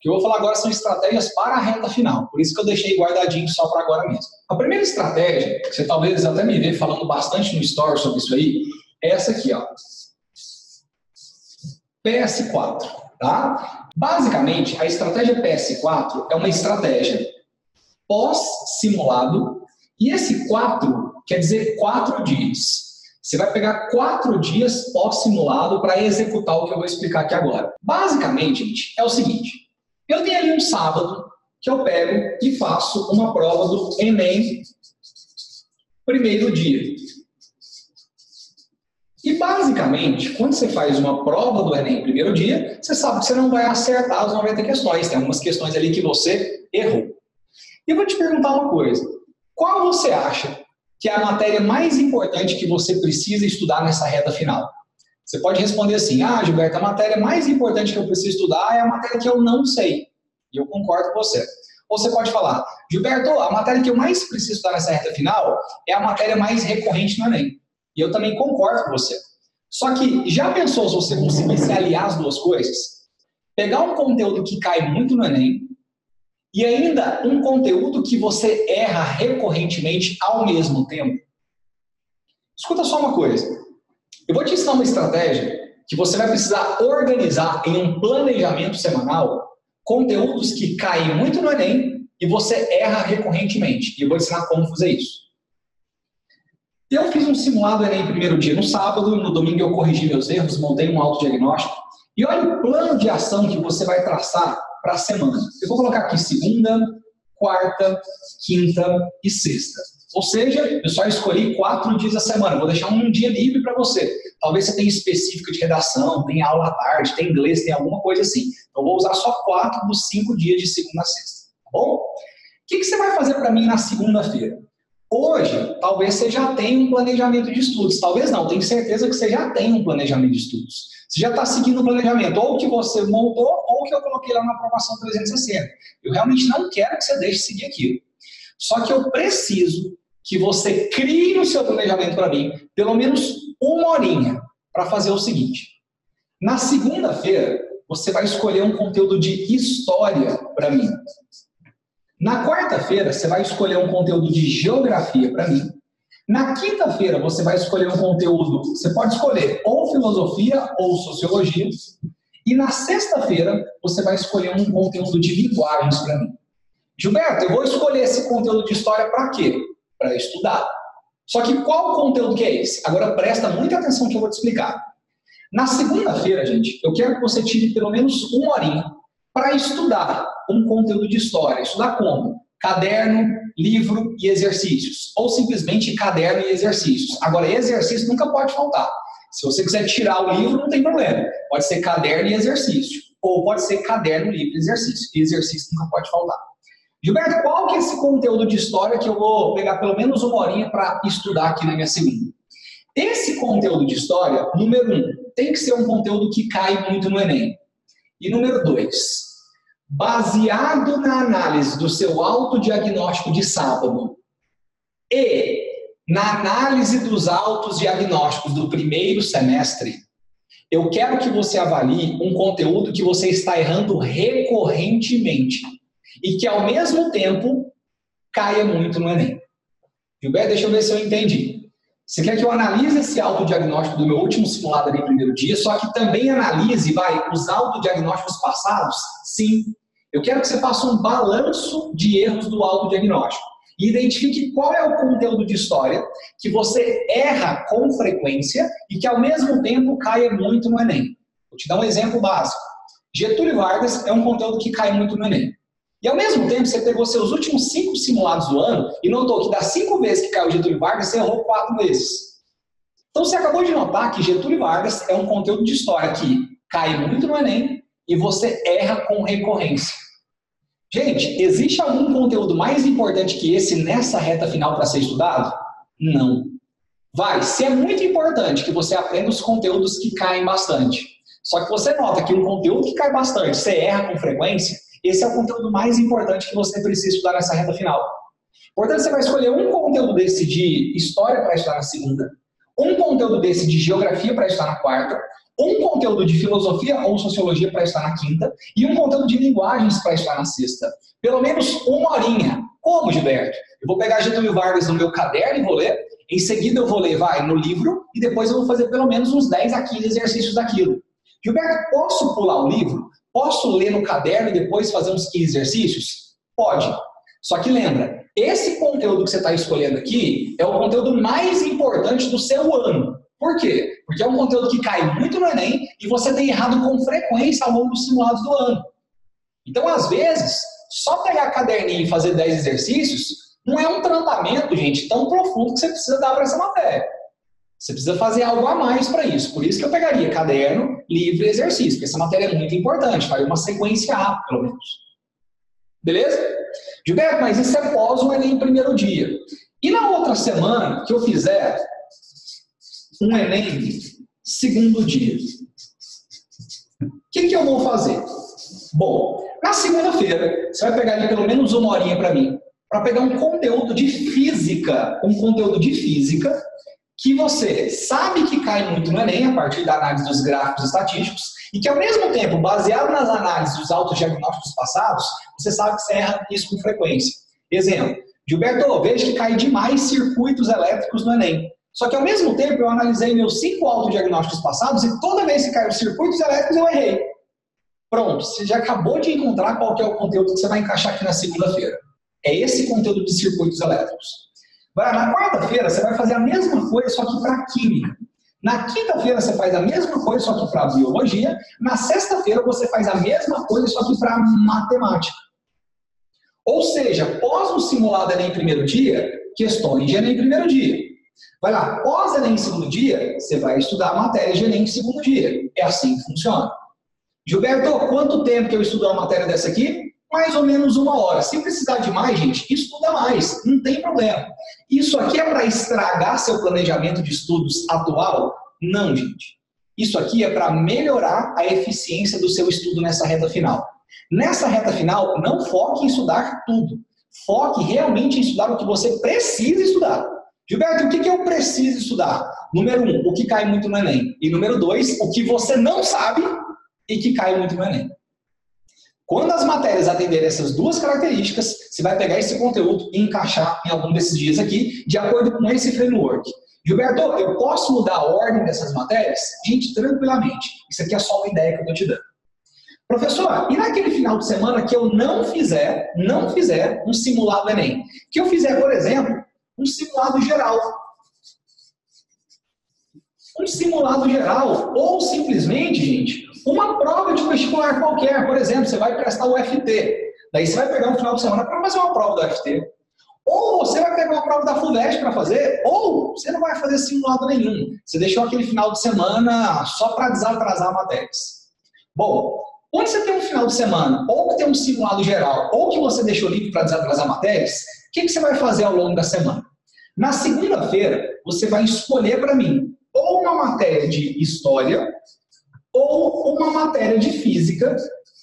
que eu vou falar agora são estratégias para a reta final, por isso que eu deixei guardadinho só para agora mesmo. A primeira estratégia, que você talvez até me vê falando bastante no story sobre isso aí, é essa aqui, ó. PS4, tá? Basicamente, a estratégia PS4 é uma estratégia pós-simulado, e esse 4 quer dizer 4 dias. Você vai pegar quatro dias pós-simulado para executar o que eu vou explicar aqui agora. Basicamente, gente, é o seguinte: eu tenho ali um sábado que eu pego e faço uma prova do Enem primeiro dia. E basicamente, quando você faz uma prova do Enem primeiro dia, você sabe que você não vai acertar as 90 questões. Tem algumas questões ali que você errou. E eu vou te perguntar uma coisa: qual você acha que é a matéria mais importante que você precisa estudar nessa reta final? Você pode responder assim: ah, Gilberto, a matéria mais importante que eu preciso estudar é a matéria que eu não sei. E eu concordo com você. Ou você pode falar: Gilberto, a matéria que eu mais preciso estudar nessa reta final é a matéria mais recorrente no Enem. E eu também concordo com você. Só que já pensou se você conseguisse aliar as duas coisas? Pegar um conteúdo que cai muito no Enem e ainda um conteúdo que você erra recorrentemente ao mesmo tempo? Escuta só uma coisa. Eu vou te ensinar uma estratégia que você vai precisar organizar em um planejamento semanal conteúdos que caem muito no Enem e você erra recorrentemente. E eu vou ensinar como fazer isso. Eu fiz um simulado Enem primeiro dia no sábado, no domingo eu corrigi meus erros, montei um autodiagnóstico. E olha o plano de ação que você vai traçar para a semana. Eu vou colocar aqui segunda, quarta, quinta e sexta. Ou seja, eu só escolhi quatro dias da semana. Vou deixar um dia livre para você. Talvez você tenha específica de redação, tem aula à tarde, tem inglês, tem alguma coisa assim. Então, vou usar só quatro dos cinco dias de segunda a sexta. Tá bom? O que, que você vai fazer para mim na segunda-feira? Hoje, talvez você já tenha um planejamento de estudos. Talvez não, tenho certeza que você já tem um planejamento de estudos. Você já está seguindo o planejamento, ou que você montou, ou que eu coloquei lá na aprovação 360. Eu realmente não quero que você deixe de seguir aquilo. Só que eu preciso que você crie o seu planejamento para mim, pelo menos uma horinha, para fazer o seguinte. Na segunda-feira, você vai escolher um conteúdo de história para mim. Na quarta-feira, você vai escolher um conteúdo de geografia para mim. Na quinta-feira, você vai escolher um conteúdo, você pode escolher ou filosofia ou sociologia. E na sexta-feira, você vai escolher um conteúdo de linguagens para mim. Gilberto, eu vou escolher esse conteúdo de história para quê? Para estudar. Só que qual o conteúdo que é esse? Agora presta muita atenção que eu vou te explicar. Na segunda-feira, gente, eu quero que você tire pelo menos uma horinha para estudar um conteúdo de história. Estudar como? Caderno, livro e exercícios. Ou simplesmente caderno e exercícios. Agora, exercício nunca pode faltar. Se você quiser tirar o livro, não tem problema. Pode ser caderno e exercício. Ou pode ser caderno, livro e exercício. E exercício nunca pode faltar. Gilberto, qual que é esse conteúdo de história que eu vou pegar pelo menos uma horinha para estudar aqui na minha segunda? Esse conteúdo de história, número um, tem que ser um conteúdo que cai muito no Enem. E número dois, baseado na análise do seu autodiagnóstico de sábado e na análise dos autos diagnósticos do primeiro semestre, eu quero que você avalie um conteúdo que você está errando recorrentemente e que, ao mesmo tempo, caia muito no Enem. Gilberto, deixa eu ver se eu entendi. Você quer que eu analise esse autodiagnóstico do meu último simulado ali no primeiro dia, só que também analise, vai, os autodiagnósticos passados? Sim. Eu quero que você faça um balanço de erros do autodiagnóstico e identifique qual é o conteúdo de história que você erra com frequência e que ao mesmo tempo caia muito no Enem. Vou te dar um exemplo básico. Getúlio Vargas é um conteúdo que cai muito no Enem. E ao mesmo tempo, você pegou seus últimos cinco simulados do ano e notou que das cinco vezes que caiu Getúlio Vargas, você errou quatro vezes. Então você acabou de notar que Getúlio Vargas é um conteúdo de história que cai muito no Enem e você erra com recorrência. Gente, existe algum conteúdo mais importante que esse nessa reta final para ser estudado? Não. Vai, se é muito importante que você aprenda os conteúdos que caem bastante. Só que você nota que um conteúdo que cai bastante, você erra com frequência, esse é o conteúdo mais importante que você precisa estudar nessa reta final. Portanto, você vai escolher um conteúdo desse de história para estudar na segunda, um conteúdo desse de geografia para estudar na quarta, um conteúdo de filosofia ou sociologia para estar na quinta e um conteúdo de linguagens para estar na sexta. Pelo menos uma horinha. Como, Gilberto? Eu vou pegar Getúlio Vargas no meu caderno e vou ler. Em seguida eu vou ler, vai, no livro e depois eu vou fazer pelo menos uns 10 a 15 exercícios daquilo. Gilberto, posso pular o livro? Posso ler no caderno e depois fazer uns 15 exercícios? Pode. Só que lembra, esse conteúdo que você está escolhendo aqui é o conteúdo mais importante do seu ano. Por quê? Porque é um conteúdo que cai muito no Enem e você tem errado com frequência ao longo dos simulados do ano. Então, às vezes, só pegar caderninho e fazer 10 exercícios não é um tratamento, gente, tão profundo que você precisa dar para essa matéria. Você precisa fazer algo a mais para isso. Por isso que eu pegaria caderno, livro e exercício, porque essa matéria é muito importante, faz uma sequência A, pelo menos. Beleza? Gilberto, mas isso é pós o Enem primeiro dia. E na outra semana que eu fizer um Enem segundo dia, o que, que eu vou fazer? Bom, na segunda-feira, você vai pegar ali pelo menos uma horinha para mim, para pegar um conteúdo de física, um conteúdo de física que você sabe que cai muito no Enem a partir da análise dos gráficos estatísticos e que, ao mesmo tempo, baseado nas análises dos autodiagnósticos passados, você sabe que você erra isso com frequência. Exemplo, Gilberto, vejo que cai demais circuitos elétricos no Enem. Só que, ao mesmo tempo, eu analisei meus cinco autodiagnósticos passados e toda vez que caiu circuitos elétricos, eu errei. Pronto, você já acabou de encontrar qual é o conteúdo que você vai encaixar aqui na segunda-feira. É esse conteúdo de circuitos elétricos. Agora, na quarta-feira, você vai fazer a mesma coisa, só que para química. Na quinta-feira, você faz a mesma coisa, só que para biologia. Na sexta-feira, você faz a mesma coisa, só que para matemática. Ou seja, pós o simulado Enem primeiro dia, questões de Enem primeiro dia. Vai lá, pós Enem segundo dia, você vai estudar a matéria de Enem segundo dia. É assim que funciona. Gilberto, quanto tempo que eu estudo uma matéria dessa aqui? Mais ou menos uma hora. Se precisar de mais, gente, estuda mais, não tem problema. Isso aqui é para estragar seu planejamento de estudos atual? Não, gente. Isso aqui é para melhorar a eficiência do seu estudo nessa reta final. Nessa reta final, não foque em estudar tudo. Foque realmente em estudar o que você precisa estudar. Gilberto, o que, eu preciso estudar? Número um, o que cai muito no Enem. E número dois, o que você não sabe e que cai muito no Enem. Quando as matérias atenderem essas duas características, você vai pegar esse conteúdo e encaixar em algum desses dias aqui, de acordo com esse framework. Gilberto, eu posso mudar a ordem dessas matérias? Gente, tranquilamente. Isso aqui é só uma ideia que eu estou te dando. Professor, e naquele final de semana que eu não fizer, não fizer um simulado Enem? Que eu fizer, por exemplo, um simulado geral. Um simulado geral, ou simplesmente, gente, uma prova de vestibular qualquer, por exemplo, você vai prestar o FT. Daí você vai pegar um final de semana para fazer uma prova do FT. Ou você vai pegar uma prova da FUVEST para fazer, ou você não vai fazer simulado nenhum. Você deixou aquele final de semana só para desatrasar matérias. Bom, onde você tem um final de semana, ou que tem um simulado geral, ou que você deixou livre para desatrasar matérias, o que, que você vai fazer ao longo da semana? Na segunda-feira, você vai escolher para mim ou uma matéria de história, ou uma matéria de física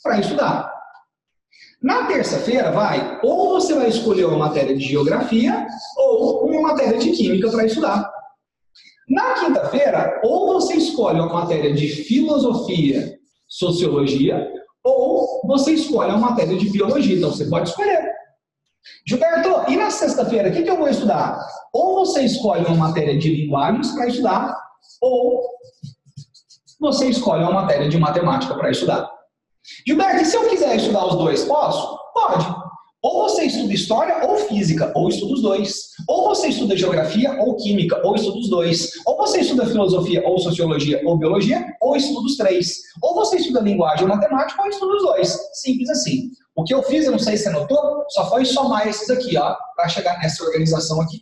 para estudar. Na terça-feira, vai, ou você vai escolher uma matéria de geografia ou uma matéria de química para estudar. Na quinta-feira, ou você escolhe uma matéria de filosofia, sociologia, ou você escolhe uma matéria de biologia. Então, você pode escolher. Gilberto, e na sexta-feira, o que, que eu vou estudar? Ou você escolhe uma matéria de linguagens para estudar, ou você escolhe uma matéria de matemática para estudar. Gilberto, e se eu quiser estudar os dois, posso? Pode. Ou você estuda história ou física, ou estuda os dois. Ou você estuda geografia ou química, ou estuda os dois. Ou você estuda filosofia ou sociologia ou biologia, ou estuda os três. Ou você estuda linguagem ou matemática, ou estuda os dois. Simples assim. O que eu fiz, eu não sei se você notou, só foi somar esses aqui, ó, para chegar nessa organização aqui.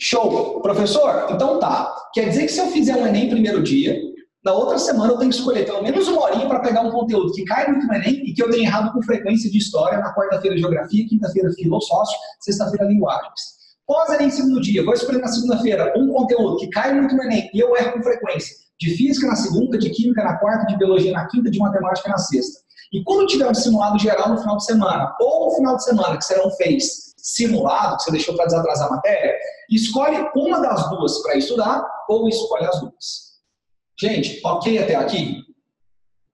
Show! Professor, então tá. Quer dizer que se eu fizer um Enem primeiro dia, na outra semana eu tenho que escolher pelo menos uma horinha para pegar um conteúdo que cai muito no Enem e que eu tenho errado com frequência de história, na quarta-feira geografia, quinta-feira filosócio, sexta-feira linguagens. Pós-Enem segundo dia, vou escolher na segunda-feira um conteúdo que cai muito no Enem e eu erro com frequência. De física na segunda, de química na quarta, de biologia na quinta, de matemática na sexta. E quando tiver um simulado geral no final de semana, ou no final de semana que você não fez simulado, que você deixou para desatrasar a matéria, escolhe uma das duas para estudar ou escolhe as duas. Gente, ok até aqui?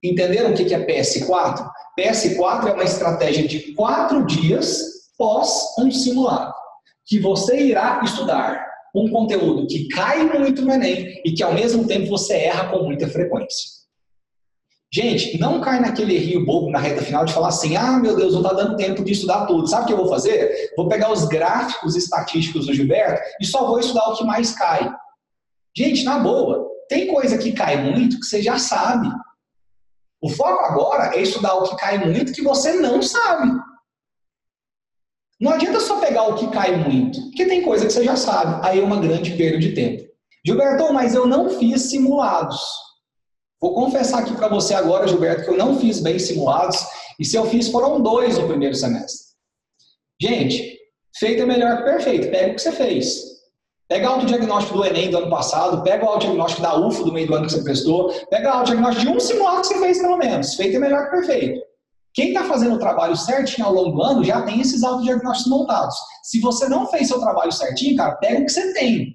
Entenderam o que é PS4? PS4 é uma estratégia de quatro dias pós um simulado, que você irá estudar um conteúdo que cai muito no Enem e que ao mesmo tempo você erra com muita frequência. Gente, não cai naquele rio bobo na reta final de falar assim: ah, meu Deus, não está dando tempo de estudar tudo. Sabe o que eu vou fazer? Vou pegar os gráficos estatísticos do Gilberto e só vou estudar o que mais cai. Gente, na boa, tem coisa que cai muito que você já sabe. O foco agora é estudar o que cai muito que você não sabe. Não adianta só pegar o que cai muito, porque tem coisa que você já sabe. Aí é uma grande perda de tempo. Gilberto, mas eu não fiz simulados. Vou confessar aqui para você agora, Gilberto, que eu não fiz bem simulados, e se eu fiz, foram dois no primeiro semestre. Gente, feito é melhor que perfeito. Pega o que você fez. Pega o autodiagnóstico do Enem do ano passado, pega o autodiagnóstico da UFO do meio do ano que você prestou, pega o autodiagnóstico de um simulado que você fez pelo menos. Feito é melhor que perfeito. Quem está fazendo o trabalho certinho ao longo do ano já tem esses autodiagnósticos montados. Se você não fez seu trabalho certinho, cara, pega o que você tem.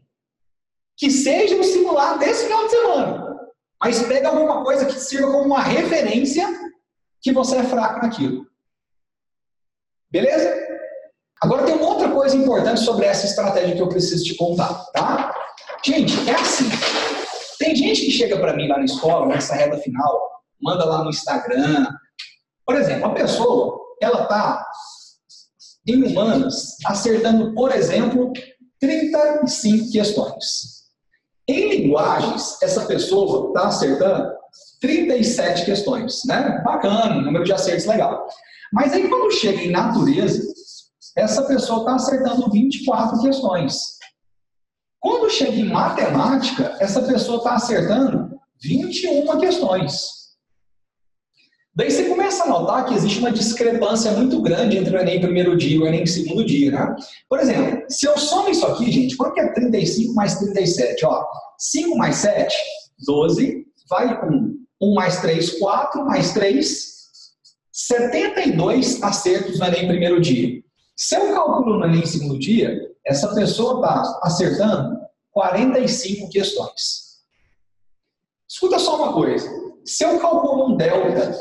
Que seja um simulado desse final de semana. Mas pega alguma coisa que sirva como uma referência que você é fraco naquilo. Beleza? Agora tem uma outra coisa importante sobre essa estratégia que eu preciso te contar, tá? Gente, é assim. Tem gente que chega para mim lá na escola, nessa reta final, manda lá no Instagram. Por exemplo, a pessoa, ela tá em humanas acertando, por exemplo, 35 questões. Em linguagens, essa pessoa está acertando 37 questões, né? Bacana, número de acertos legal. Mas aí quando chega em natureza, essa pessoa está acertando 24 questões. Quando chega em matemática, essa pessoa está acertando 21 questões. Daí você começa a notar que existe uma discrepância muito grande entre o Enem primeiro dia e o Enem segundo dia, né? Por exemplo, se eu somo isso aqui, gente, quanto que é 35 mais 37? Ó, 5 mais 7, 12, vai com 1 mais 3, 4, mais 3, 72 acertos no Enem primeiro dia. Se eu calculo no Enem segundo dia, essa pessoa está acertando 45 questões. Escuta só uma coisa. Se eu calculo um delta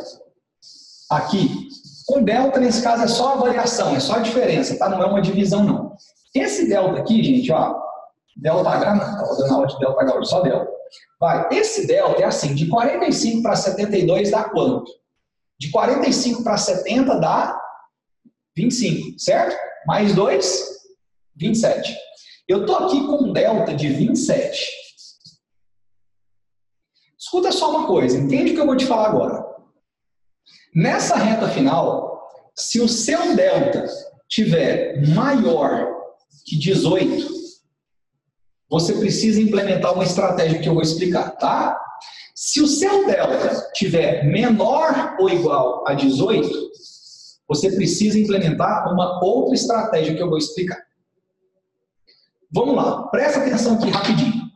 aqui. Com delta, nesse caso, é só a variação, é só a diferença, tá? Não é uma divisão, não. Esse delta aqui, gente, ó, delta H, tá dando aula de delta H, só delta. Vai, esse delta é assim, de 45 para 72 dá quanto? De 45 para 70 dá 25, certo? Mais 2, 27. Eu estou aqui com um delta de 27. Escuta só uma coisa, entende o que eu vou te falar agora. Nessa reta final, se o seu delta tiver maior que 18, você precisa implementar uma estratégia que eu vou explicar, tá? Se o seu delta tiver menor ou igual a 18, você precisa implementar uma outra estratégia que eu vou explicar. Vamos lá, presta atenção aqui rapidinho.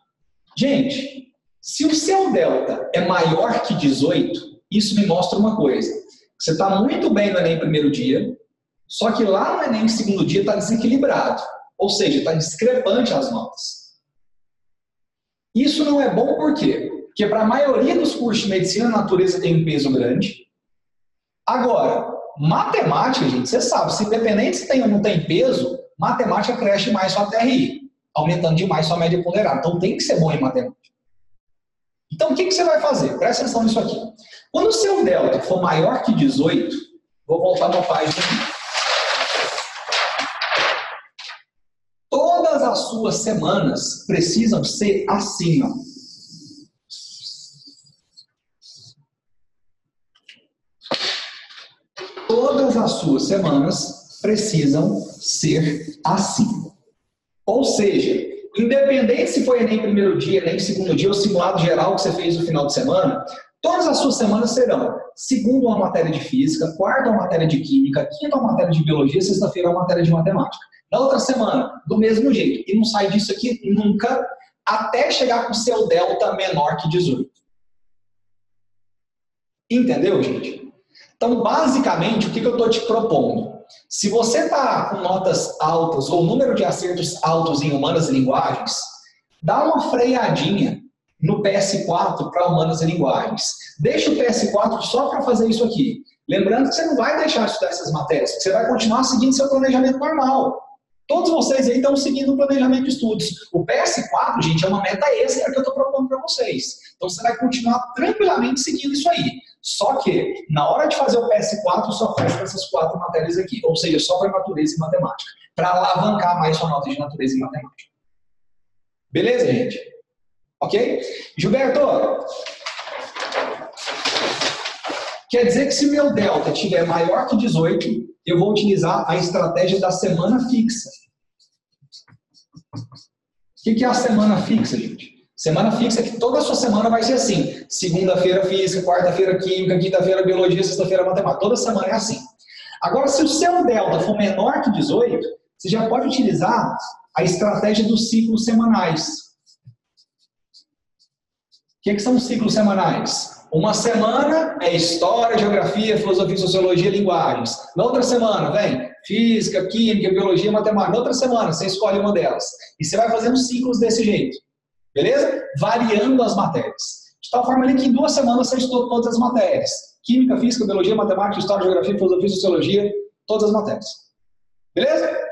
Gente, se o seu delta é maior que 18, isso me mostra uma coisa. Você está muito bem no Enem primeiro dia, só que lá no Enem segundo dia está desequilibrado. Ou seja, está discrepante as notas. Isso não é bom por quê? Porque para a maioria dos cursos de medicina, a natureza tem um peso grande. Agora, matemática, gente, você sabe, se independente se tem ou não tem peso, matemática cresce mais sua TRI, aumentando demais sua média ponderada. Então tem que ser bom em matemática. Então o que, que você vai fazer? Presta atenção nisso aqui. Quando o seu delta for maior que 18, vou voltar para a página. Todas as suas semanas precisam ser assim, ó. Todas as suas semanas precisam ser assim. Ou seja, independente se foi Enem primeiro dia, Enem segundo dia, ou simulado geral que você fez no final de semana, Todas as suas semanas serão segunda uma matéria de física, quarta uma matéria de química, quinta uma matéria de biologia, sexta-feira uma matéria de matemática. Na outra semana, do mesmo jeito. E não sai disso aqui nunca, até chegar com seu delta menor que 18. Entendeu, gente? Então, basicamente, o que, eu estou te propondo? Se você está com notas altas ou número de acertos altos em humanas e linguagens, dá uma freadinha no PS4 para humanas e linguagens. Deixa o PS4 só para fazer isso aqui. Lembrando que você não vai deixar de estudar essas matérias, você vai continuar seguindo seu planejamento normal. Todos vocês aí estão seguindo o planejamento de estudos. O PS4, gente, é uma meta extra que eu estou propondo para vocês. Então você vai continuar tranquilamente seguindo isso aí. Só que, na hora de fazer o PS4, só faz essas quatro matérias aqui. Ou seja, só para natureza e matemática. Para alavancar mais sua nota de natureza e matemática. Beleza, gente? Ok? Gilberto, Quer dizer que se meu delta tiver maior que 18, eu vou utilizar a estratégia da semana fixa. O que é a semana fixa, gente? Semana fixa que toda a sua semana vai ser assim. Segunda-feira física, quarta-feira química, quinta-feira biologia, sexta-feira matemática. Toda semana é assim. Agora, se o seu delta for menor que 18, você já pode utilizar a estratégia dos ciclos semanais. O que, é que são os ciclos semanais? Uma semana é história, geografia, filosofia, sociologia, linguagens. Na outra semana, vem física, química, biologia, matemática. Na outra semana, você escolhe uma delas. E você vai fazendo ciclos desse jeito. Beleza? Variando as matérias. De tal forma ali que em duas semanas você estudou todas as matérias. Química, física, biologia, matemática, história, geografia, filosofia, sociologia, todas as matérias. Beleza?